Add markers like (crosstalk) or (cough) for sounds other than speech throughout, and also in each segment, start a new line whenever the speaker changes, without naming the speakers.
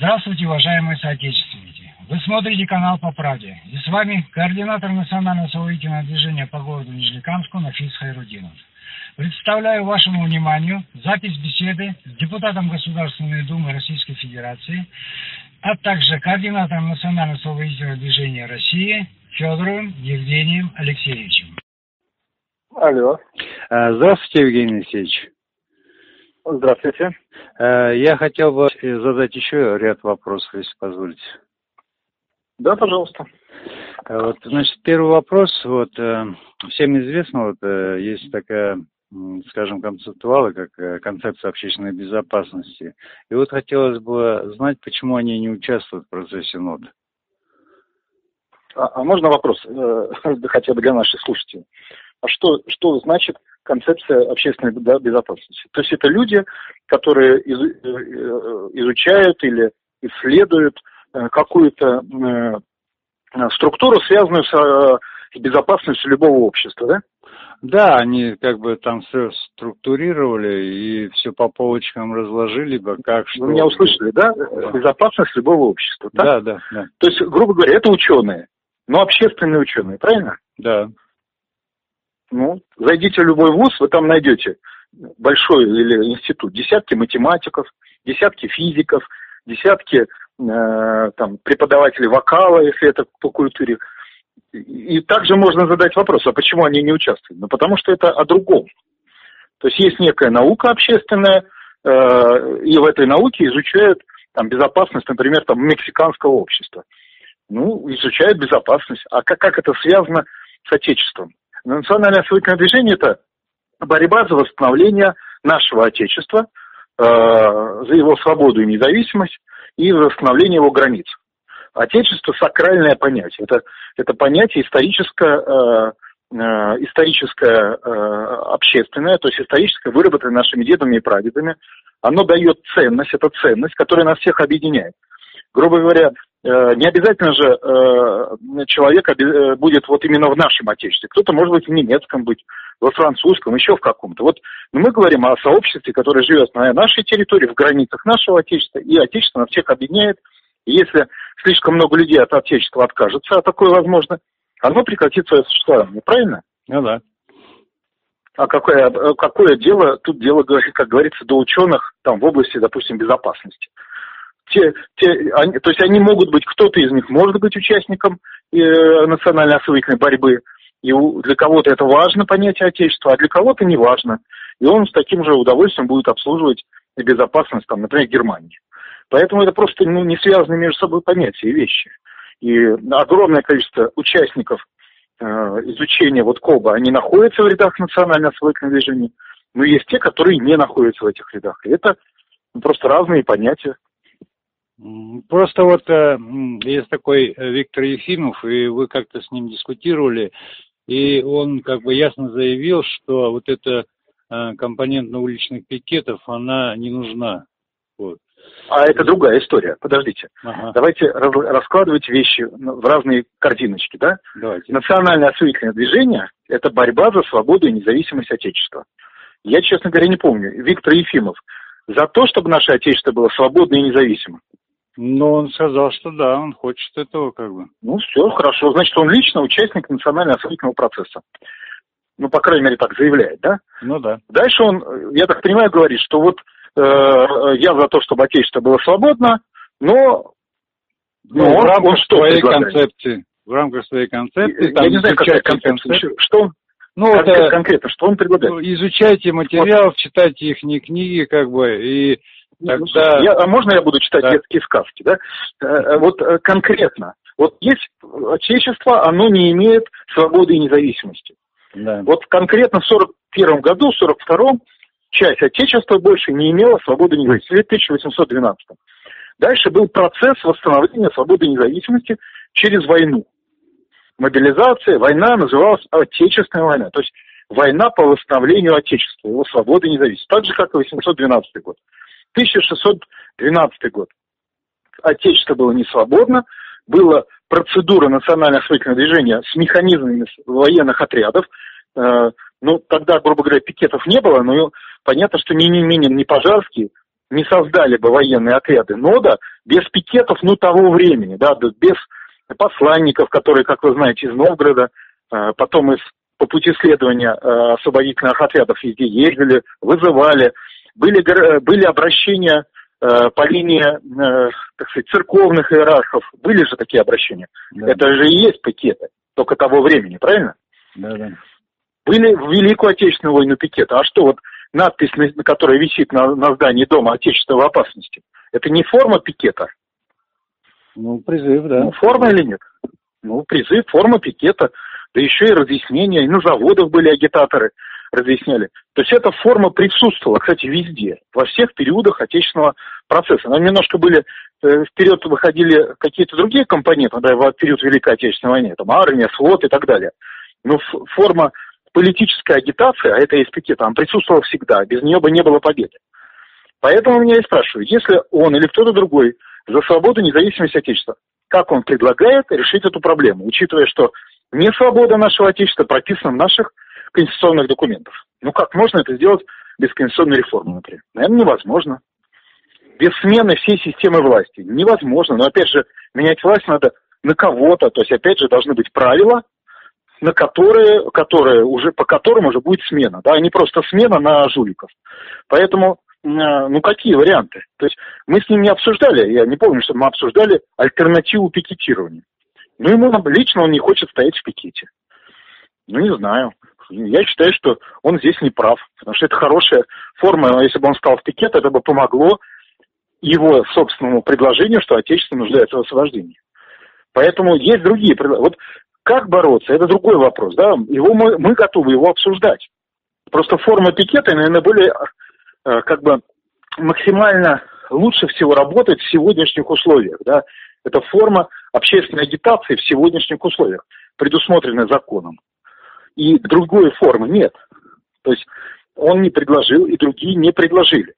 Здравствуйте, уважаемые соотечественники. Вы смотрите канал «По правде». И с вами координатор национального освободительного движения по городу Нижнекамску Нафис Хайрудинов. Представляю вашему вниманию запись беседы с депутатом Государственной Думы Российской Федерации, а также координатором Национального освободительного движения России Федоровым Евгением Алексеевичем.
Алло.
А, здравствуйте, Евгений Алексеевич.
Здравствуйте.
А, я хотел бы задать еще ряд вопросов, если позволите.
Да, пожалуйста.
А, вот, значит, первый вопрос. Вот, э, всем известно, вот, э, есть такая, скажем, концептуалы, как э, концепция общественной безопасности. И вот хотелось бы знать, почему они не участвуют в процессе НОД.
А, а можно вопрос, (laughs) хотя бы для наших слушателей? А что, что значит концепция общественной безопасности? То есть это люди, которые э, изучают или исследуют э, какую-то э, структуру, связанную с безопасностью любого общества, да?
Да, они как бы там все структурировали и все по полочкам разложили бы, как что...
Вы меня услышали, да? да. Безопасность любого общества,
так? Да, да, да.
То есть, грубо говоря, это ученые, но общественные ученые, правильно?
Да.
Ну, зайдите в любой вуз, вы там найдете большой или институт, десятки математиков, десятки физиков, десятки э, там, преподавателей вокала, если это по культуре. И также можно задать вопрос, а почему они не участвуют? Ну, потому что это о другом. То есть есть некая наука общественная, э, и в этой науке изучают там, безопасность, например, там, мексиканского общества. Ну, изучают безопасность. А как, как это связано с Отечеством? Национальное освоительное движение – это борьба за восстановление нашего Отечества, э, за его свободу и независимость и за восстановление его границ. Отечество – сакральное понятие. Это, это понятие историческое, э, э, историческое общественное, то есть историческое, выработанное нашими дедами и прадедами. Оно дает ценность, это ценность, которая нас всех объединяет. Грубо говоря, не обязательно же э, человек э, будет вот именно в нашем отечестве. Кто-то может быть в немецком быть, во французском, еще в каком-то. Вот мы говорим о сообществе, которое живет на нашей территории, в границах нашего отечества, и отечество нас всех объединяет. И если слишком много людей от отечества откажется, а такое возможно, оно прекратит свое существование, правильно?
Ну да.
А какое, какое дело, тут дело, как говорится, до ученых там в области, допустим, безопасности те, те, они, то есть они могут быть, кто-то из них может быть участником э, национальной освоительной борьбы, и у, для кого-то это важно понятие Отечества, а для кого-то не важно. И он с таким же удовольствием будет обслуживать безопасность, там, например, Германии. Поэтому это просто ну, не связанные между собой понятия и вещи. И огромное количество участников э, изучения вот КОБа, они находятся в рядах национального освоительного движения, но есть те, которые не находятся в этих рядах. И это ну, просто разные понятия.
Просто вот э, есть такой э, Виктор Ефимов, и вы как-то с ним дискутировали, и он как бы ясно заявил, что вот эта э, компонент уличных пикетов, она не нужна. Вот.
А это другая история. Подождите. Ага. Давайте раскладывать вещи в разные картиночки, да?
Давайте.
Национальное освоительное движение – это борьба за свободу и независимость Отечества. Я, честно говоря, не помню. Виктор Ефимов за то, чтобы наше Отечество было свободно и независимо.
Ну, он сказал, что да, он хочет этого как бы.
Ну, все, хорошо. Значит, он лично участник национального освоительного процесса. Ну, по крайней мере, так заявляет, да?
Ну, да.
Дальше он, я так понимаю, говорит, что вот э, я за то, чтобы Отечество было свободно, но...
Ну, он, в рамках он что своей предлагает? концепции. В рамках своей концепции.
Я, я не знаю, какая концепция. концепция. Что ну, конкретно, это, конкретно, что он предлагает? Ну,
изучайте материал, вот. читайте их книги, как бы, и
Тогда... Я, а можно я буду читать да. детские сказки, да? Э, э, вот э, конкретно. Вот есть Отечество, оно не имеет свободы и независимости. Да. Вот конкретно в 41 году, в 42-м, часть Отечества больше не имела свободы и независимости. В 1812 Дальше был процесс восстановления свободы и независимости через войну. Мобилизация, война называлась Отечественная война. То есть война по восстановлению Отечества, его свободы и независимости. Так же, как и 812 год. 1612 год. Отечество было не свободно, была процедура национального освоительного движения с механизмами военных отрядов. Э, ну, тогда, грубо говоря, пикетов не было, но понятно, что ни Минин, ни Пожарский не создали бы военные отряды НОДА без пикетов, ну, того времени, да, без посланников, которые, как вы знаете, из Новгорода, э, потом из по пути следования э, освободительных отрядов везде ездили, вызывали. Были, были обращения э, по линии, так сказать, церковных иерархов. Были же такие обращения. Да. Это же и есть пикеты, только того времени, правильно?
Да, да.
Были в Великую Отечественную войну пикеты. А что вот надпись, на которая висит на, на здании дома Отечества в опасности, это не форма пикета?
Ну, призыв, да.
Ну, форма или нет? Ну, призыв, форма пикета, да еще и разъяснения. И на заводах были агитаторы, разъясняли. То есть эта форма присутствовала, кстати, везде, во всех периодах отечественного процесса. Нам немножко были, э, вперед выходили какие-то другие компоненты, да, в период Великой Отечественной войны, там армия, флот и так далее. Но форма политическая агитация, а это есть пикет, она присутствовала всегда, без нее бы не было победы. Поэтому меня и спрашивают, если он или кто-то другой за свободу, независимость Отечества, как он предлагает решить эту проблему, учитывая, что не свобода нашего Отечества прописана в наших конституционных документах. Ну как можно это сделать без конституционной реформы, например? Наверное, невозможно. Без смены всей системы власти. Невозможно. Но опять же, менять власть надо на кого-то. То есть, опять же, должны быть правила, на которые, которые уже, по которым уже будет смена, да, а не просто смена на жуликов. Поэтому, э, ну, какие варианты? То есть мы с ним не обсуждали, я не помню, что мы обсуждали альтернативу пикетированию. Ну, ему лично он не хочет стоять в пикете. Ну, не знаю. Я считаю, что он здесь не прав, потому что это хорошая форма. Если бы он стал в пикет, это бы помогло его собственному предложению, что Отечество нуждается в освобождении. Поэтому есть другие. Вот как бороться, это другой вопрос. Да? Его мы, мы готовы его обсуждать. Просто форма пикета, наверное, более э, как бы максимально лучше всего работает в сегодняшних условиях. Да? Это форма общественной агитации в сегодняшних условиях, предусмотренная законом. И другой формы нет. То есть он не предложил, и другие не предложили.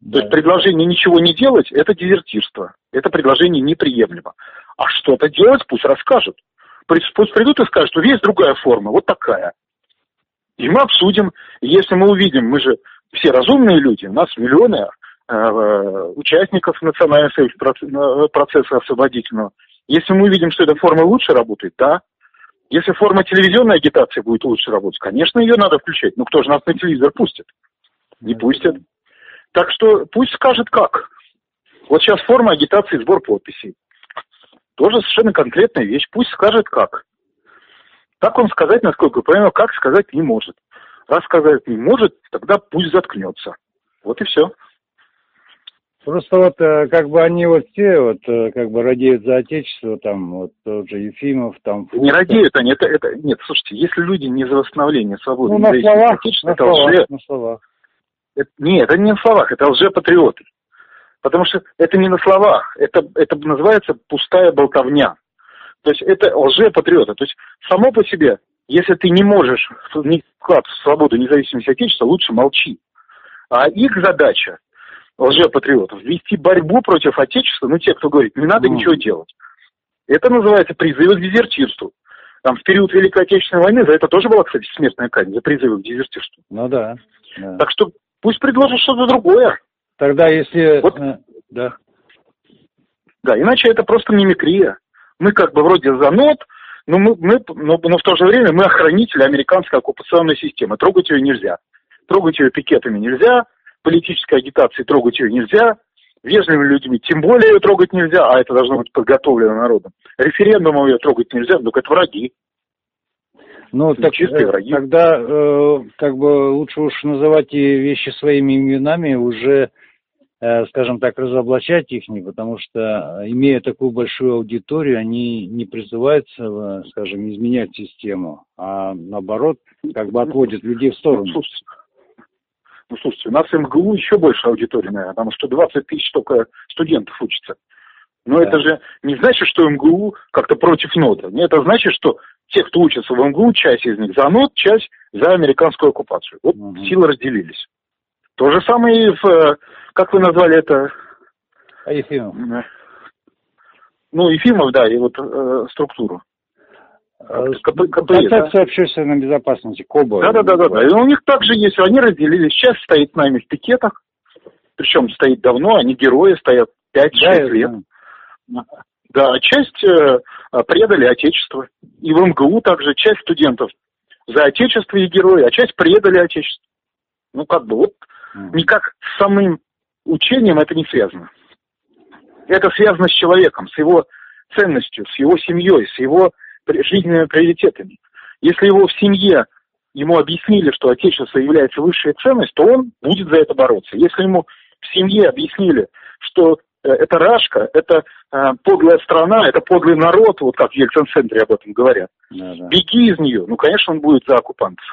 Да. То есть предложение ничего не делать – это дезертирство. Это предложение неприемлемо. А что-то делать пусть расскажут пусть придут и скажут, что есть другая форма, вот такая. И мы обсудим, если мы увидим, мы же все разумные люди, у нас миллионы э, участников национального э, процесса освободительного. Если мы увидим, что эта форма лучше работает, да. Если форма телевизионной агитации будет лучше работать, конечно, ее надо включать. Но кто же нас на телевизор пустит? Не пустят. Так что пусть скажет как. Вот сейчас форма агитации сбор подписей. Тоже совершенно конкретная вещь. Пусть скажет как. Так он сказать, насколько я понимаю, как сказать не может. Раз сказать не может, тогда пусть заткнется. Вот и все.
Просто вот э, как бы они вот все вот э, как бы радеют за отечество, там вот тот же Ефимов, там...
Не радеют они, это, это, нет, слушайте, если люди не за восстановление свободы,
ну, на словах, отечества, на это словах, лже... на словах.
Это, нет, это не на словах, это лжепатриоты. Потому что это не на словах, это, это называется пустая болтовня. То есть это лжепатриоты. То есть само по себе, если ты не можешь вклад в свободу, независимость Отечества, лучше молчи. А их задача, лжепатриотов, вести борьбу против Отечества, ну те, кто говорит, не надо mm. ничего делать. Это называется призывы к дезертирству. Там в период Великой Отечественной войны за это тоже была, кстати, смертная казнь, за призывы к дезертирству.
Ну да. да.
Так что пусть предложат что-то другое.
Тогда если...
Вот,
э, да.
Да, иначе это просто мимикрия. Мы как бы вроде за нот, но, мы, мы, но, но в то же время мы охранители американской оккупационной системы. Трогать ее нельзя. Трогать ее пикетами нельзя, политической агитацией трогать ее нельзя, вежливыми людьми тем более ее трогать нельзя, а это должно быть подготовлено народом. Референдумом ее трогать нельзя, только это враги.
Ну, так, чистые э, враги. Тогда э, как бы лучше уж называть вещи своими именами, уже Э, скажем так, разоблачать их, не потому что, э, имея такую большую аудиторию, они не призываются, э, скажем, изменять систему, а наоборот, как бы отводят людей в сторону. Ну,
слушайте, ну, слушайте у нас в МГУ еще больше аудитории, наверное, потому что 20 тысяч только студентов учатся. Но да. это же не значит, что МГУ как-то против нота. Это значит, что те, кто учатся в МГУ, часть из них за нот, часть за американскую оккупацию. Вот угу. силы разделились. То же самое и в как вы назвали это?
А Ефимов.
Ну, Ефимов, да, и вот э, структуру.
Ассоциация общественной безопасности, КОБА.
Да, да, да, да, да. И у них также есть, они разделились. Сейчас стоит нами в пикетах. причем стоит давно, они герои, стоят 5-6
Да,
лет.
да.
Да, часть э, предали Отечество. И в МГУ также часть студентов за Отечество и герои, а часть предали Отечество. Ну, как бы, вот никак с самым учением это не связано. Это связано с человеком, с его ценностью, с его семьей, с его жизненными приоритетами. Если его в семье ему объяснили, что Отечество является высшей ценностью, то он будет за это бороться. Если ему в семье объяснили, что э, это рашка, это э, подлая страна, это подлый народ, вот как в Ельцин-центре об этом говорят,
Да, да.
беги из нее, ну, конечно, он будет за оккупантов.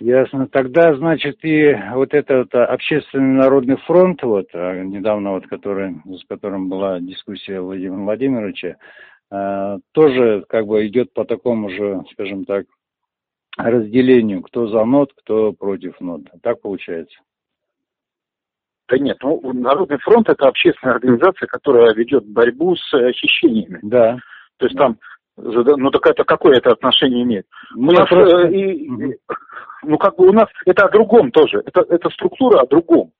Ясно. Тогда, значит, и вот этот а, общественный народный фронт, вот, недавно вот, который, с которым была дискуссия Владимира Владимировича, тоже как бы идет по такому же, скажем так, разделению, кто за НОТ, кто против НОТ. Так получается?
Да нет, ну, Народный фронт – это общественная организация, которая ведет борьбу с э, хищениями.
Да.
То есть там, ну так это какое это отношение имеет? У
Мне
нас,
просто-
э, и-
Мгм.
ну как бы у нас это о другом тоже, это, это структура о другом.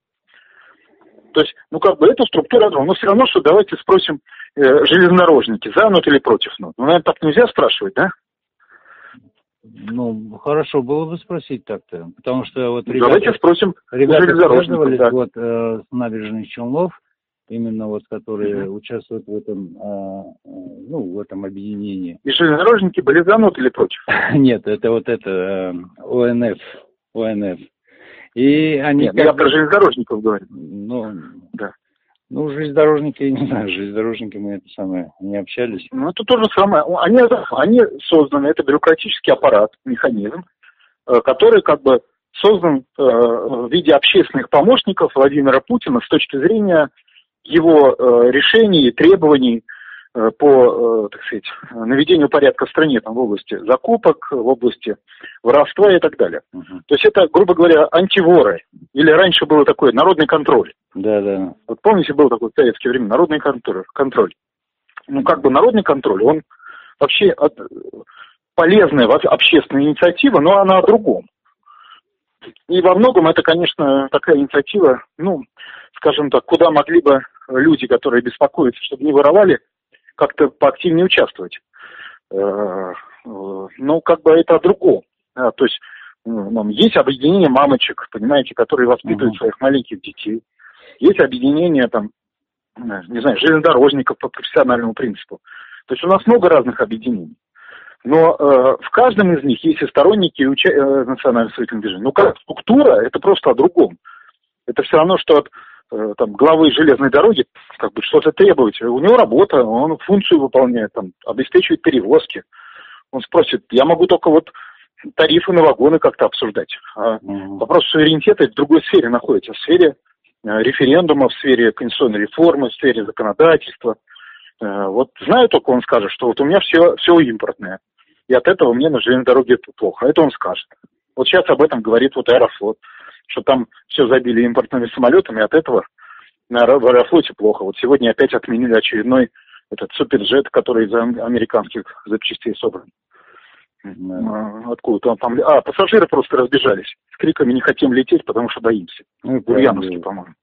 То есть, ну как бы это структура другом. Но все равно, что давайте спросим э, железнодорожники, за нот или против нот. Ну, наверное, так нельзя спрашивать, да?
Ну, хорошо было бы спросить так-то, потому что вот ребята...
Давайте спросим
Ребята связывались
да.
вот э, с набережных Челнов, именно вот которые участвуют в этом, а, э, ну, в этом объединении.
И железнодорожники были за нот или против? (laughs)
Нет, это вот это э, ОНФ, ОНФ. И они
Нет, ну, я
как бы-
про железнодорожников говорю.
ну,
Да.
ну, железнодорожники, я не знаю, железнодорожники мы это самое не общались.
Ну, это то же самое. Они, они созданы, это бюрократический аппарат, механизм, э, который как бы создан э, в виде общественных помощников Владимира Путина с точки зрения его э, решений и требований по, э, так сказать, наведению порядка в стране там, в области закупок, в области воровства и так далее.
Мгм.
То есть это, грубо говоря, антиворы. Или раньше было такое народный контроль.
Да, да.
Вот помните, был такой в советское время народный контроль. контроль. Ну, как бы народный контроль, он вообще от- полезная общественная инициатива, но она о другом. И во многом это, конечно, такая инициатива, ну, скажем так, куда могли бы люди, которые беспокоятся, чтобы не воровали, как-то поактивнее участвовать. Э, э, Ну, как бы это о другом. Да, То есть ну, есть объединение мамочек, понимаете, которые воспитывают
Мгм.
своих маленьких детей. Есть объединение там, не знаю, железнодорожников по профессиональному принципу. То есть у нас много разных объединений. Но э, в каждом из них есть и сторонники и уча- э, национального строительного движения. Ну, как структура, это просто о другом. Это все равно, что от там, главы железной дороги как бы что-то требовать. У него работа, он функцию выполняет, там, обеспечивает перевозки. Он спросит, я могу только вот тарифы на вагоны как-то обсуждать. А
Мгм.
Вопрос суверенитета в другой сфере находится, в сфере э, референдума, в сфере конституционной реформы, в сфере законодательства. Э, Вот знаю только, он скажет, что вот у меня все, все импортное, и от этого мне на железной дороге плохо. Это он скажет. Вот сейчас об этом говорит вот Аэрофлот, что там все забили импортными самолетами, от этого на Аэрофлоте плохо. Вот сегодня опять отменили очередной этот суперджет, который из ам- американских запчастей собран. А, Откуда-то он там... А, пассажиры просто разбежались с криками «не хотим лететь, потому что боимся».
Ну, правильно.
по-моему.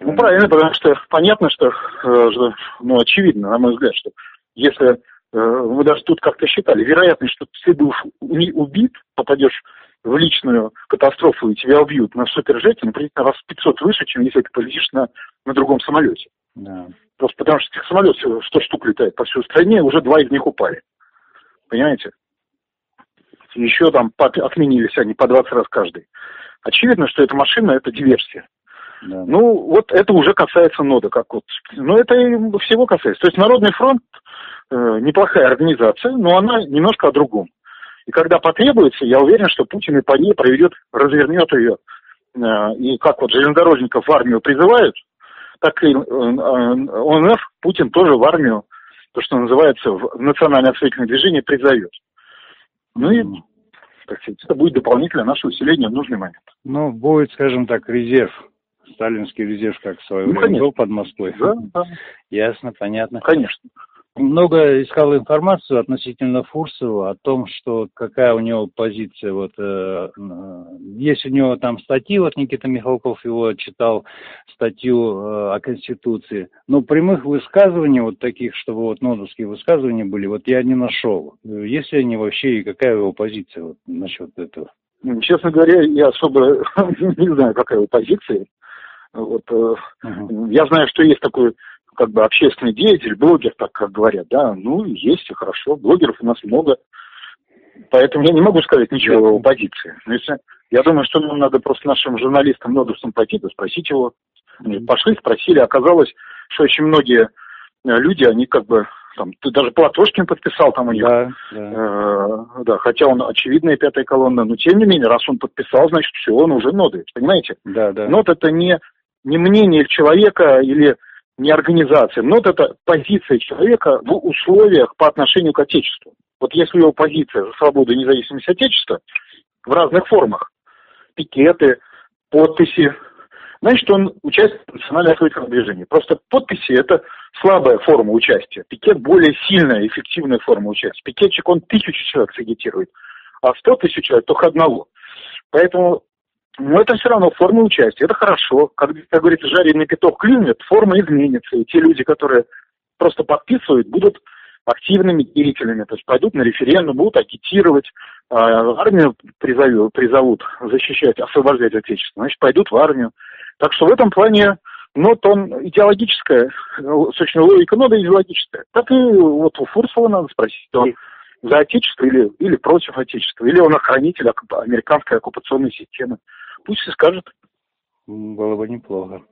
Ну, правильно, потому что понятно, что, э, что, ну, очевидно, на мой взгляд, что если э, вы даже тут как-то считали, вероятность, что ты будешь убит, попадешь в личную катастрофу и тебя убьют на супержете, например, раз в 500 выше, чем если ты полетишь на, на другом самолете.
Да.
Просто потому что этих самолетов 100 штук летает по всей стране, уже два из них упали. Понимаете? Еще там по- отменились они по 20 раз каждый. Очевидно, что эта машина – это диверсия.
Да.
Ну, вот это уже касается нода, как вот. Но это и всего касается. То есть Народный фронт э, неплохая организация, но она немножко о другом. И когда потребуется, я уверен, что Путин и по ней проведет, развернет ее. Э, и как вот железнодорожников в армию призывают, так и э, э, ОНФ Путин тоже в армию, то, что называется, в национальное осветительное движение призовет. Ну и, так сказать, это будет дополнительное наше усиление в нужный момент.
Ну, будет, скажем так, резерв. Сталинский резерв, как в свое
Ну,
время
конечно.
был под Москвой.
Да, да,
Ясно, понятно.
конечно.
Много искал информацию относительно Фурсова о том, что какая у него позиция. Вот э, э, есть у него там статьи, вот Никита Михалков его читал статью э, о Конституции. Но прямых высказываний вот таких, чтобы вот нодовские высказывания были, вот я не нашел. Есть ли они вообще и какая его позиция вот, насчет этого?
Честно говоря, я особо (laughs) не знаю, какая его позиция. Вот, uh-huh. Я знаю, что есть такой как бы общественный деятель, блогер, так как говорят, да, ну, есть и хорошо, блогеров у нас много, поэтому я не могу сказать ничего о позиции. Но если, я думаю, что нам надо просто нашим журналистам Нодовцам пойти, да спросить его. Они пошли, спросили, оказалось, что очень многие э, люди, они как бы там, ты даже Платошкин подписал там у них, да, да. Э, да, хотя он очевидная пятая колонна, но тем не менее, раз он подписал, значит, все, он уже ноды, понимаете?
Да, да.
Нот это не, не мнение человека или не организация. Но вот это позиция человека в условиях по отношению к Отечеству. Вот если его позиция за свободу и независимость Отечества в разных формах, пикеты, подписи, значит, он национальном освоительном движении. Просто подписи – это слабая форма участия. Пикет – более сильная, эффективная форма участия. Пикетчик, он тысячу человек сагитирует, а сто тысяч человек только одного. Поэтому но это все равно форма участия. Это хорошо. Как, как говорится, жареный петух клюнет, форма изменится. И те люди, которые просто подписывают, будут активными деятелями, то есть пойдут на референдум, будут агитировать, э, армию призовут, призовут защищать, освобождать Отечество, значит, пойдут в армию. Так что в этом плане, ну, он идеологическая, собственно, логика нода идеологическая. Так и вот у Фурсова надо спросить, он за Отечество или, или против Отечества, или он охранитель американской оккупационной системы. Пусть и скажет.
Было бы неплохо.